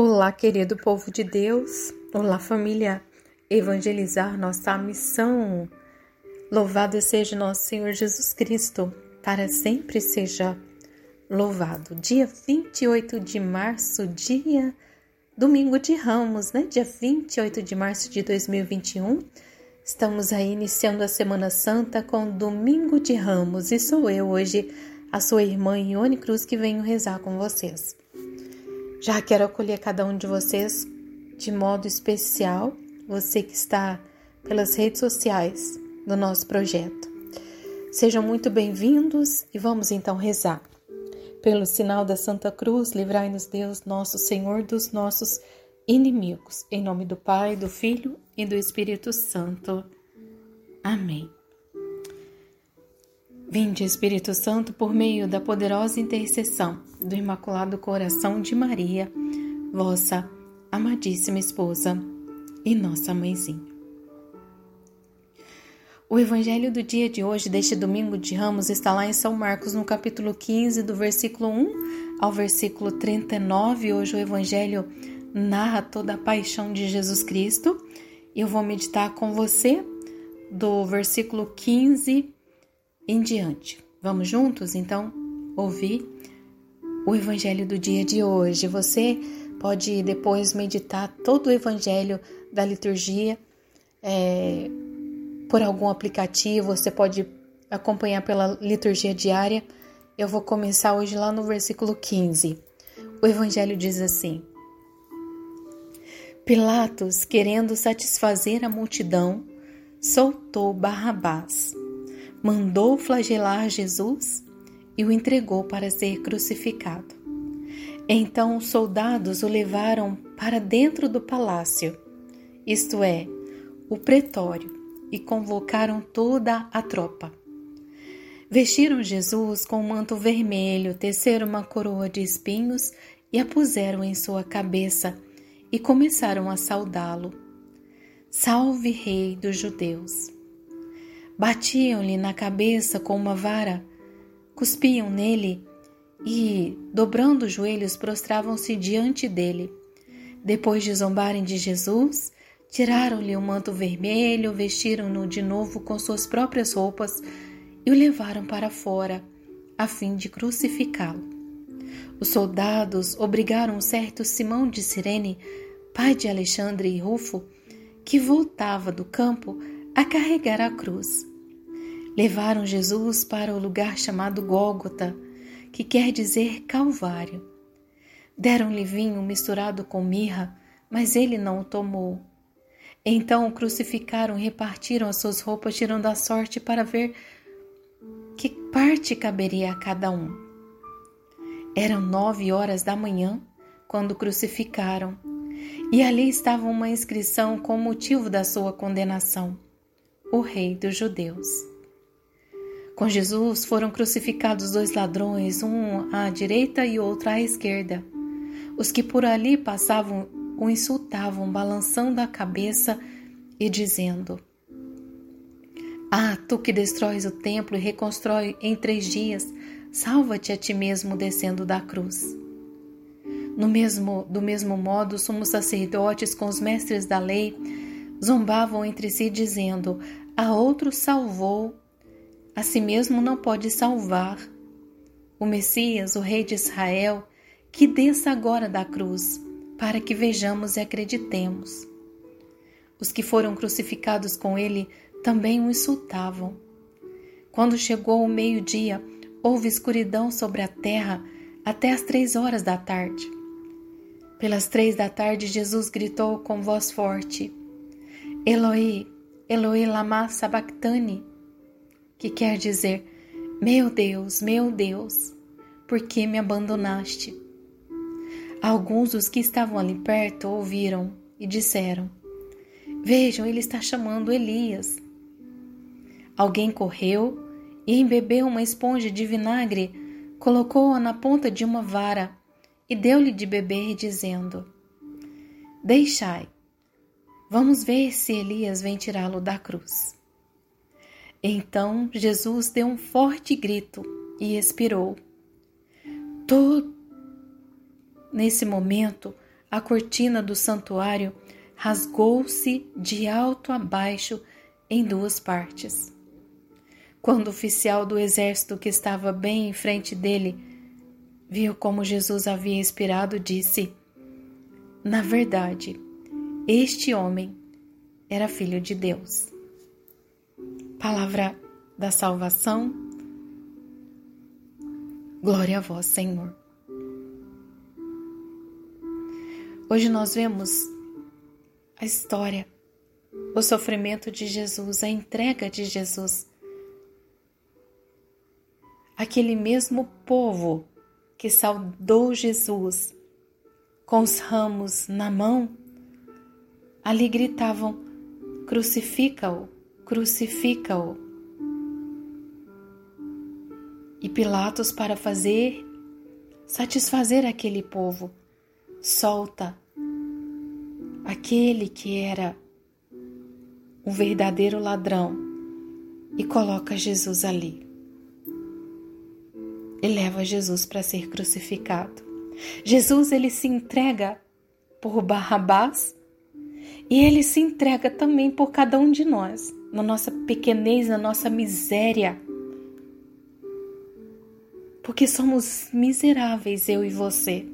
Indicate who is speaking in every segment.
Speaker 1: Olá, querido povo de Deus. Olá, família. Evangelizar nossa missão. Louvado seja nosso Senhor Jesus Cristo. Para sempre seja louvado. Dia 28 de março, dia domingo de Ramos, né? Dia 28 de março de 2021. Estamos aí iniciando a Semana Santa com Domingo de Ramos e sou eu hoje, a sua irmã Ione Cruz, que venho rezar com vocês. Já quero acolher cada um de vocês de modo especial, você que está pelas redes sociais do nosso projeto. Sejam muito bem-vindos e vamos então rezar. Pelo sinal da Santa Cruz, livrai-nos Deus, nosso Senhor, dos nossos inimigos. Em nome do Pai, do Filho e do Espírito Santo. Amém. Vinde, Espírito Santo, por meio da poderosa intercessão do Imaculado Coração de Maria, vossa amadíssima esposa e nossa mãezinha. O evangelho do dia de hoje, deste domingo de Ramos, está lá em São Marcos, no capítulo 15, do versículo 1 ao versículo 39. Hoje o evangelho narra toda a paixão de Jesus Cristo. Eu vou meditar com você do versículo 15 em diante. Vamos juntos, então, ouvir o evangelho do dia de hoje. Você pode depois meditar todo o evangelho da liturgia é, por algum aplicativo, você pode acompanhar pela liturgia diária. Eu vou começar hoje lá no versículo 15. O evangelho diz assim: Pilatos, querendo satisfazer a multidão, soltou Barrabás mandou flagelar Jesus e o entregou para ser crucificado. Então os soldados o levaram para dentro do palácio, isto é, o pretório, e convocaram toda a tropa. Vestiram Jesus com um manto vermelho, teceram uma coroa de espinhos e a puseram em sua cabeça e começaram a saudá-lo. Salve, Rei dos Judeus! Batiam-lhe na cabeça com uma vara, cuspiam nele e, dobrando os joelhos, prostravam-se diante dele. Depois de zombarem de Jesus, tiraram-lhe o manto vermelho, vestiram-no de novo com suas próprias roupas e o levaram para fora, a fim de crucificá-lo. Os soldados obrigaram um certo Simão de Cirene, pai de Alexandre e Rufo, que voltava do campo, a carregar a cruz. Levaram Jesus para o lugar chamado Gólgota, que quer dizer Calvário. Deram-lhe vinho misturado com mirra, mas ele não o tomou. Então o crucificaram e repartiram as suas roupas, tirando a sorte para ver que parte caberia a cada um. Eram nove horas da manhã quando crucificaram, e ali estava uma inscrição com o motivo da sua condenação o Rei dos Judeus. Com Jesus foram crucificados dois ladrões, um à direita e outro à esquerda. Os que por ali passavam o insultavam, balançando a cabeça e dizendo: Ah, tu que destróis o templo e reconstrói em três dias, salva-te a ti mesmo descendo da cruz. No mesmo, do mesmo modo, os sumos sacerdotes com os mestres da lei zombavam entre si, dizendo: A outro salvou, a si mesmo não pode salvar. O Messias, o Rei de Israel, que desça agora da cruz, para que vejamos e acreditemos. Os que foram crucificados com ele também o insultavam. Quando chegou o meio-dia, houve escuridão sobre a terra até as três horas da tarde. Pelas três da tarde, Jesus gritou com voz forte: Eloi, Eloi lama sabachthani, que quer dizer: Meu Deus, meu Deus, por que me abandonaste? Alguns dos que estavam ali perto ouviram e disseram: Vejam, ele está chamando Elias. Alguém correu e embebeu uma esponja de vinagre, colocou-a na ponta de uma vara e deu-lhe de beber, dizendo: Deixai, Vamos ver se Elias vem tirá-lo da cruz. Então Jesus deu um forte grito e expirou. Todo... Nesse momento, a cortina do santuário rasgou-se de alto a baixo em duas partes. Quando o oficial do exército que estava bem em frente dele viu como Jesus havia expirado, disse: Na verdade, este homem era filho de Deus. Palavra da salvação. Glória a vós, Senhor. Hoje nós vemos a história, o sofrimento de Jesus, a entrega de Jesus. Aquele mesmo povo que saudou Jesus com os ramos na mão, ali gritavam: crucifica-o, crucifica-o. E Pilatos, para fazer satisfazer aquele povo, solta aquele que era o verdadeiro ladrão e coloca Jesus ali. E leva Jesus para ser crucificado. Jesus ele se entrega por Barrabás e ele se entrega também por cada um de nós, na nossa pequenez, na nossa miséria. Porque somos miseráveis, eu e você.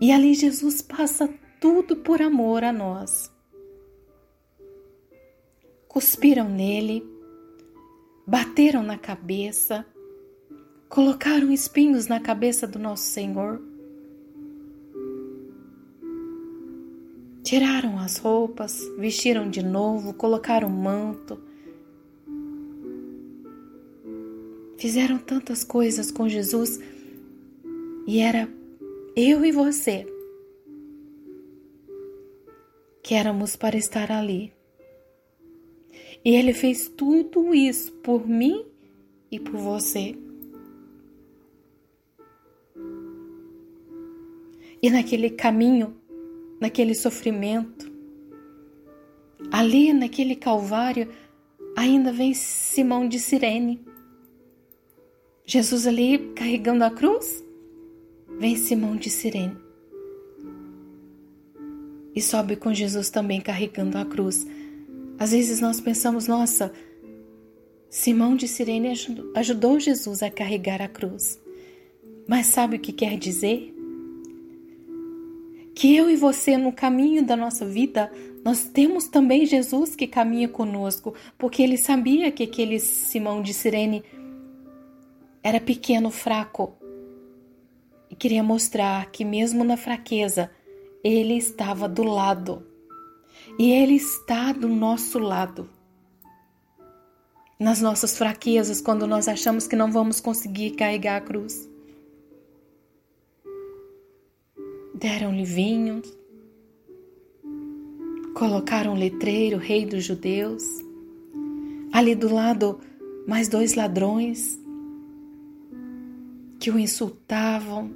Speaker 1: E ali Jesus passa tudo por amor a nós. Cuspiram nele, bateram na cabeça, colocaram espinhos na cabeça do nosso Senhor, tiraram as roupas, vestiram de novo, colocaram manto, fizeram tantas coisas com Jesus e era eu e você que éramos para estar ali. E Ele fez tudo isso por mim e por você. E naquele caminho, naquele sofrimento, ali naquele Calvário, ainda vem Simão de Sirene. Jesus ali carregando a cruz, vem Simão de Sirene e sobe com Jesus também carregando a cruz. Às vezes nós pensamos, nossa, Simão de Sirene ajudou Jesus a carregar a cruz. Mas sabe o que quer dizer? Que eu e você, no caminho da nossa vida, nós temos também Jesus que caminha conosco, porque ele sabia que aquele Simão de Sirene era pequeno, fraco, e queria mostrar que, mesmo na fraqueza, ele estava do lado. E Ele está do nosso lado. Nas nossas fraquezas, quando nós achamos que não vamos conseguir carregar a cruz. Deram-lhe vinho, colocaram um letreiro, rei dos judeus. Ali do lado, mais dois ladrões que o insultavam,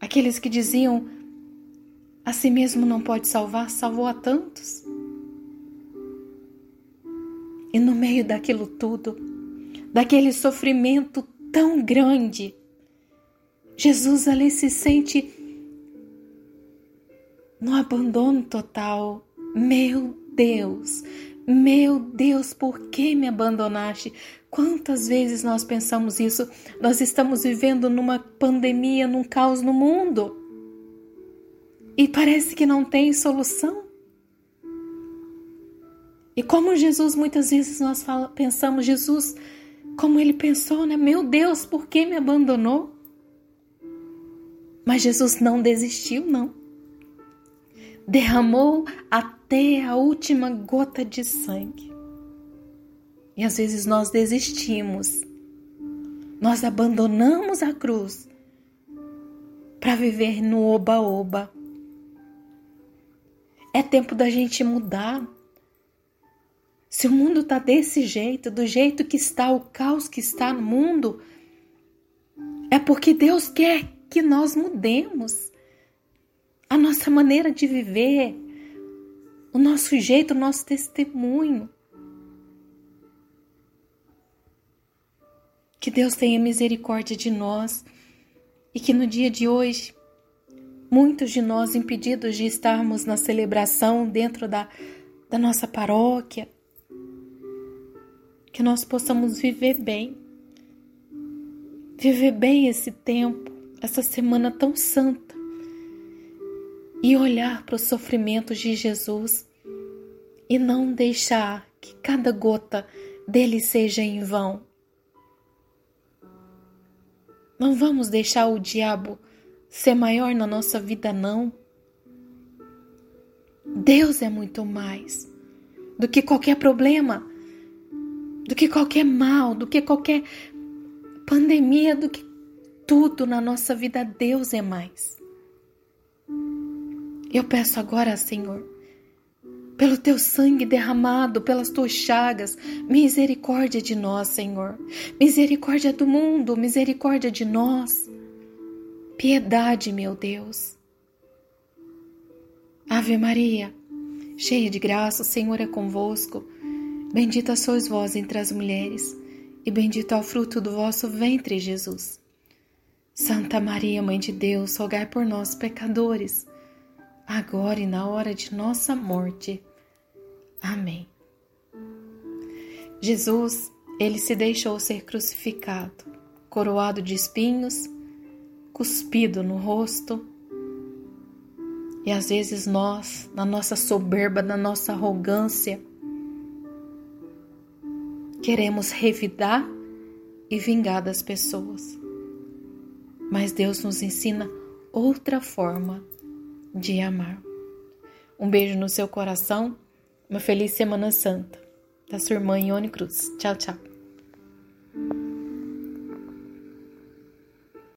Speaker 1: Aqueles que diziam a si mesmo não pode salvar, salvou a tantos. E no meio daquilo tudo, daquele sofrimento tão grande, Jesus ali se sente no abandono total. Meu Deus, meu Deus, por que me abandonaste? Quantas vezes nós pensamos isso? Nós estamos vivendo numa pandemia, num caos no mundo. E parece que não tem solução. E como Jesus, muitas vezes nós fala, pensamos, Jesus, como ele pensou, né? Meu Deus, por que me abandonou? Mas Jesus não desistiu, não. Derramou até a última gota de sangue. E às vezes nós desistimos, nós abandonamos a cruz para viver no oba-oba. É tempo da gente mudar. Se o mundo está desse jeito, do jeito que está, o caos que está no mundo, é porque Deus quer que nós mudemos a nossa maneira de viver, o nosso jeito, o nosso testemunho. Que Deus tenha misericórdia de nós. e que no dia de hoje, muitos de nós impedidos de estarmos na celebração dentro da, da nossa paróquia, que nós possamos viver bem, viver bem esse tempo, essa semana tão santa e olhar para os sofrimentos de Jesus e não deixar que cada gota dele seja em vão. Não vamos deixar o diabo ser maior na nossa vida, não. Deus é muito mais do que qualquer problema do que qualquer mal, do que qualquer pandemia, do que tudo na nossa vida, Deus é mais. Eu peço agora, Senhor, pelo teu sangue derramado, pelas tuas chagas, misericórdia de nós, Senhor. Misericórdia do mundo, misericórdia de nós. Piedade, meu Deus. Ave Maria, cheia de graça, o Senhor é convosco. Bendita sois vós entre as mulheres, e bendito é o fruto do vosso ventre, Jesus. Santa Maria, Mãe de Deus, rogai por nós, pecadores, agora e na hora de nossa morte. Amém. Jesus, ele se deixou ser crucificado, coroado de espinhos, cuspido no rosto. E às vezes nós, na nossa soberba, na nossa arrogância, Queremos revidar e vingar das pessoas. Mas Deus nos ensina outra forma de amar. Um beijo no seu coração, uma feliz Semana Santa. Da sua irmã Ione Cruz. Tchau, tchau.